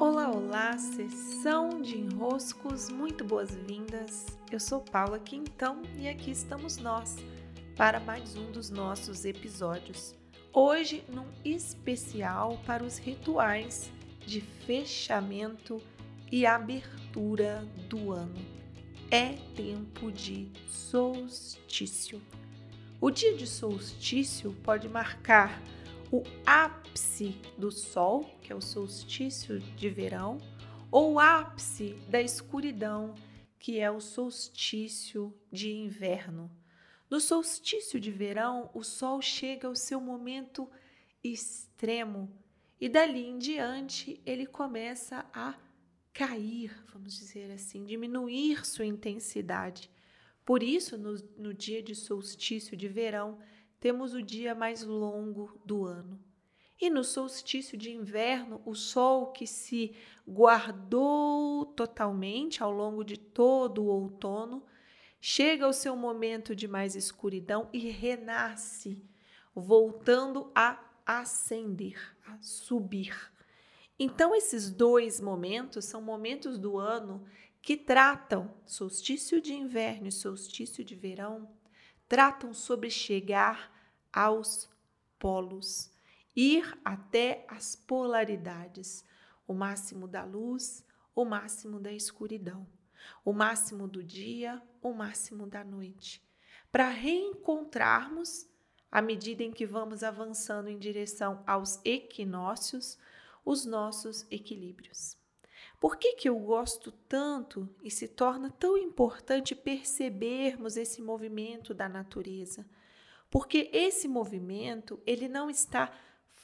Olá, olá, sessão de enroscos, muito boas-vindas. Eu sou Paula Quintão e aqui estamos nós para mais um dos nossos episódios. Hoje, num especial para os rituais de fechamento e abertura do ano. É tempo de solstício. O dia de solstício pode marcar o ápice do sol, que é o solstício de verão, ou o ápice da escuridão, que é o solstício de inverno. No solstício de verão, o sol chega ao seu momento extremo e dali em diante ele começa a cair, vamos dizer assim, diminuir sua intensidade. Por isso, no, no dia de solstício de verão, temos o dia mais longo do ano. E no solstício de inverno, o sol que se guardou totalmente ao longo de todo o outono, chega ao seu momento de mais escuridão e renasce, voltando a ascender, a subir. Então, esses dois momentos são momentos do ano que tratam solstício de inverno e solstício de verão tratam sobre chegar aos polos, ir até as polaridades, o máximo da luz, o máximo da escuridão, o máximo do dia, o máximo da noite, para reencontrarmos, à medida em que vamos avançando em direção aos equinócios, os nossos equilíbrios. Por que, que eu gosto tanto e se torna tão importante percebermos esse movimento da natureza? Porque esse movimento, ele não está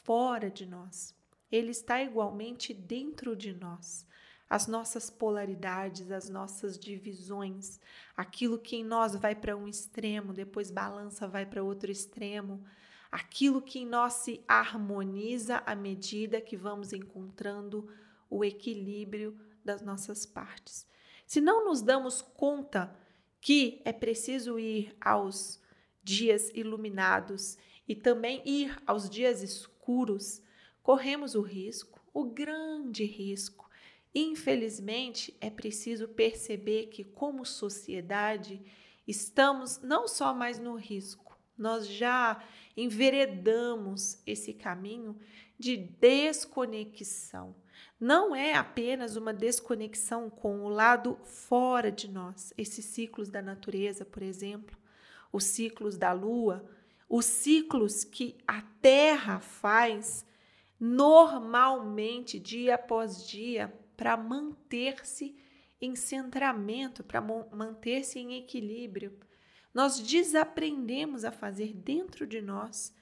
fora de nós. Ele está igualmente dentro de nós. As nossas polaridades, as nossas divisões, aquilo que em nós vai para um extremo, depois balança, vai para outro extremo, aquilo que em nós se harmoniza à medida que vamos encontrando o equilíbrio das nossas partes. Se não nos damos conta que é preciso ir aos dias iluminados e também ir aos dias escuros, corremos o risco, o grande risco. Infelizmente, é preciso perceber que, como sociedade, estamos não só mais no risco, nós já enveredamos esse caminho de desconexão não é apenas uma desconexão com o lado fora de nós, esses ciclos da natureza, por exemplo, os ciclos da lua, os ciclos que a Terra faz normalmente, dia após dia, para manter-se em centramento, para manter-se em equilíbrio. Nós desaprendemos a fazer dentro de nós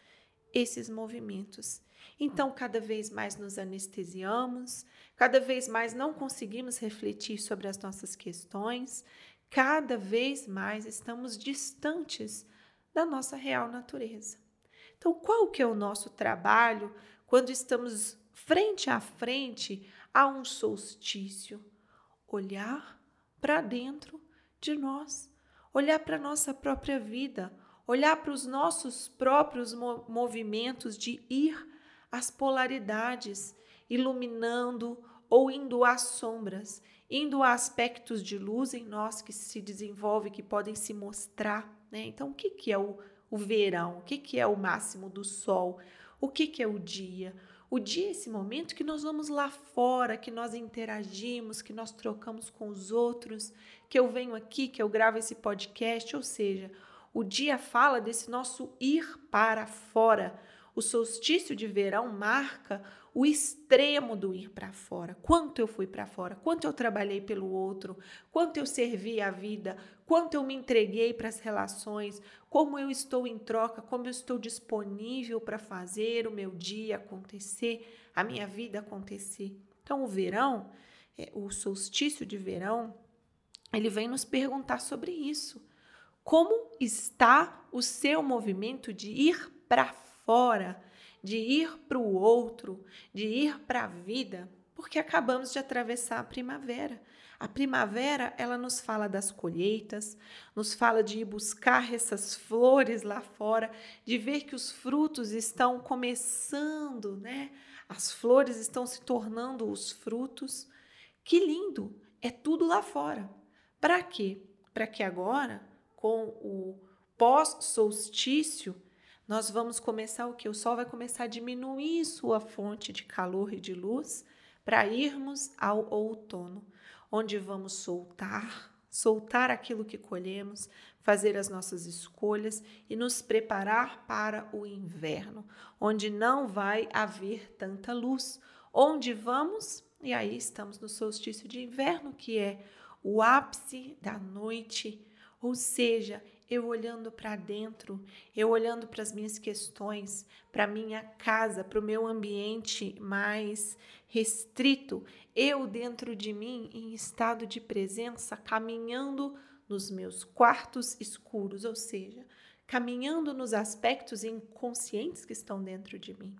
esses movimentos. Então, cada vez mais nos anestesiamos, cada vez mais não conseguimos refletir sobre as nossas questões, cada vez mais estamos distantes da nossa real natureza. Então, qual que é o nosso trabalho quando estamos frente a frente a um solstício? Olhar para dentro de nós, olhar para a nossa própria vida, olhar para os nossos próprios movimentos de ir às polaridades, iluminando ou indo às sombras, indo a aspectos de luz em nós que se desenvolvem, que podem se mostrar. Né? Então, o que, que é o, o verão? O que, que é o máximo do sol? O que, que é o dia? O dia é esse momento que nós vamos lá fora, que nós interagimos, que nós trocamos com os outros, que eu venho aqui, que eu gravo esse podcast, ou seja, o dia fala desse nosso ir para fora. O solstício de verão marca o extremo do ir para fora. Quanto eu fui para fora, quanto eu trabalhei pelo outro, quanto eu servi a vida, quanto eu me entreguei para as relações, como eu estou em troca, como eu estou disponível para fazer o meu dia acontecer, a minha vida acontecer. Então, o verão, é, o solstício de verão, ele vem nos perguntar sobre isso. Como está o seu movimento de ir para fora, de ir para o outro, de ir para a vida? Porque acabamos de atravessar a primavera. A primavera, ela nos fala das colheitas, nos fala de ir buscar essas flores lá fora, de ver que os frutos estão começando, né, as flores estão se tornando os frutos. Que lindo! É tudo lá fora. Para quê? Para que agora, com o pós-solstício, nós vamos começar o que? O sol vai começar a diminuir sua fonte de calor e de luz para irmos ao outono, onde vamos soltar, soltar aquilo que colhemos, fazer as nossas escolhas e nos preparar para o inverno, onde não vai haver tanta luz. Onde vamos? E aí estamos no solstício de inverno, que é o ápice da noite, ou seja, eu olhando para dentro, eu olhando para as minhas questões, para minha casa, para o meu ambiente mais restrito, eu dentro de mim em estado de presença, caminhando nos meus quartos escuros, ou seja, caminhando nos aspectos inconscientes que estão dentro de mim.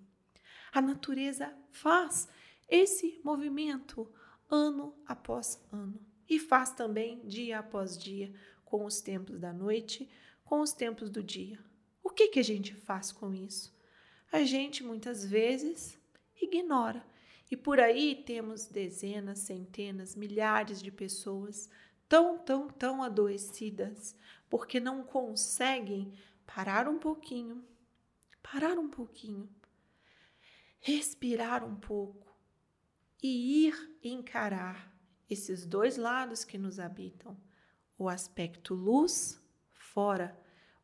A natureza faz esse movimento ano após ano e faz também dia após dia com os tempos da noite, com os tempos do dia. O que, que a gente faz com isso? A gente muitas vezes ignora. E por aí temos dezenas, centenas, milhares de pessoas tão, tão, tão adoecidas porque não conseguem parar um pouquinho, parar um pouquinho, respirar um pouco e ir encarar esses dois lados que nos habitam o aspecto luz fora,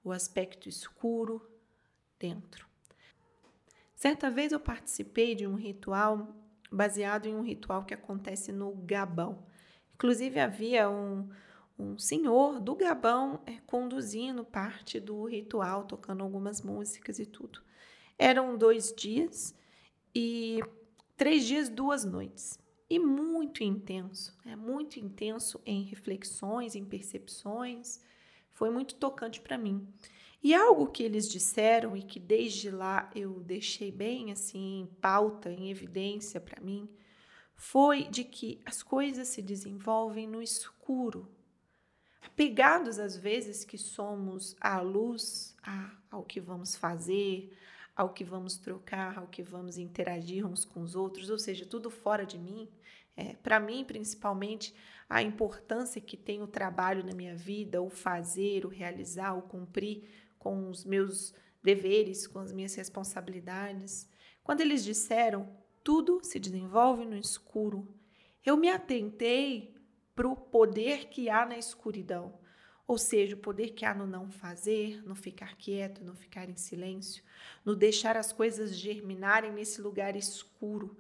o aspecto escuro dentro. Certa vez eu participei de um ritual baseado em um ritual que acontece no Gabão. Inclusive havia um, um senhor do Gabão é, conduzindo parte do ritual, tocando algumas músicas e tudo. Eram dois dias e três dias, duas noites e muito intenso, é muito intenso em reflexões, em percepções. Foi muito tocante para mim. E algo que eles disseram e que desde lá eu deixei bem assim em pauta, em evidência para mim, foi de que as coisas se desenvolvem no escuro. Apegados às vezes que somos à luz, ao que vamos fazer, ao que vamos trocar, ao que vamos interagir uns com os outros, ou seja, tudo fora de mim. É, Para mim, principalmente, a importância que tem o trabalho na minha vida, o fazer, o realizar, o cumprir com os meus deveres, com as minhas responsabilidades. Quando eles disseram tudo se desenvolve no escuro, eu me atentei para o poder que há na escuridão. Ou seja, o poder que há no não fazer, no ficar quieto, no ficar em silêncio, no deixar as coisas germinarem nesse lugar escuro.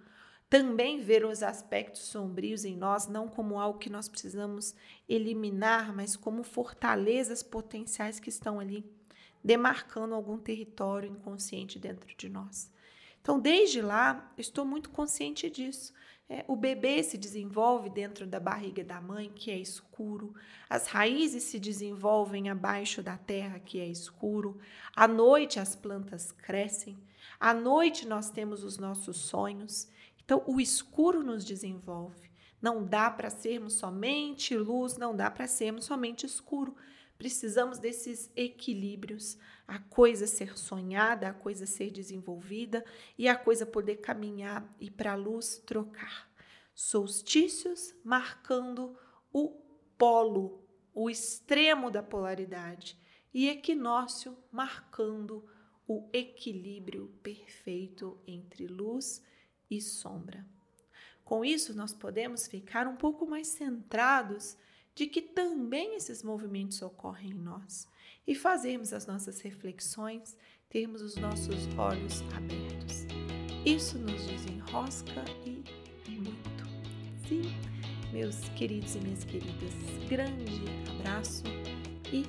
Também ver os aspectos sombrios em nós não como algo que nós precisamos eliminar, mas como fortalezas potenciais que estão ali, demarcando algum território inconsciente dentro de nós. Então, desde lá, estou muito consciente disso. É, o bebê se desenvolve dentro da barriga da mãe, que é escuro. As raízes se desenvolvem abaixo da terra, que é escuro. À noite as plantas crescem. À noite nós temos os nossos sonhos. Então o escuro nos desenvolve. Não dá para sermos somente luz, não dá para sermos somente escuro. Precisamos desses equilíbrios, a coisa ser sonhada, a coisa ser desenvolvida e a coisa poder caminhar e para a luz trocar. Solstícios marcando o polo, o extremo da polaridade, e equinócio marcando o equilíbrio perfeito entre luz e sombra. Com isso, nós podemos ficar um pouco mais centrados de que também esses movimentos ocorrem em nós e fazermos as nossas reflexões, termos os nossos olhos abertos. Isso nos desenrosca e muito. Sim, meus queridos e minhas queridas, grande abraço e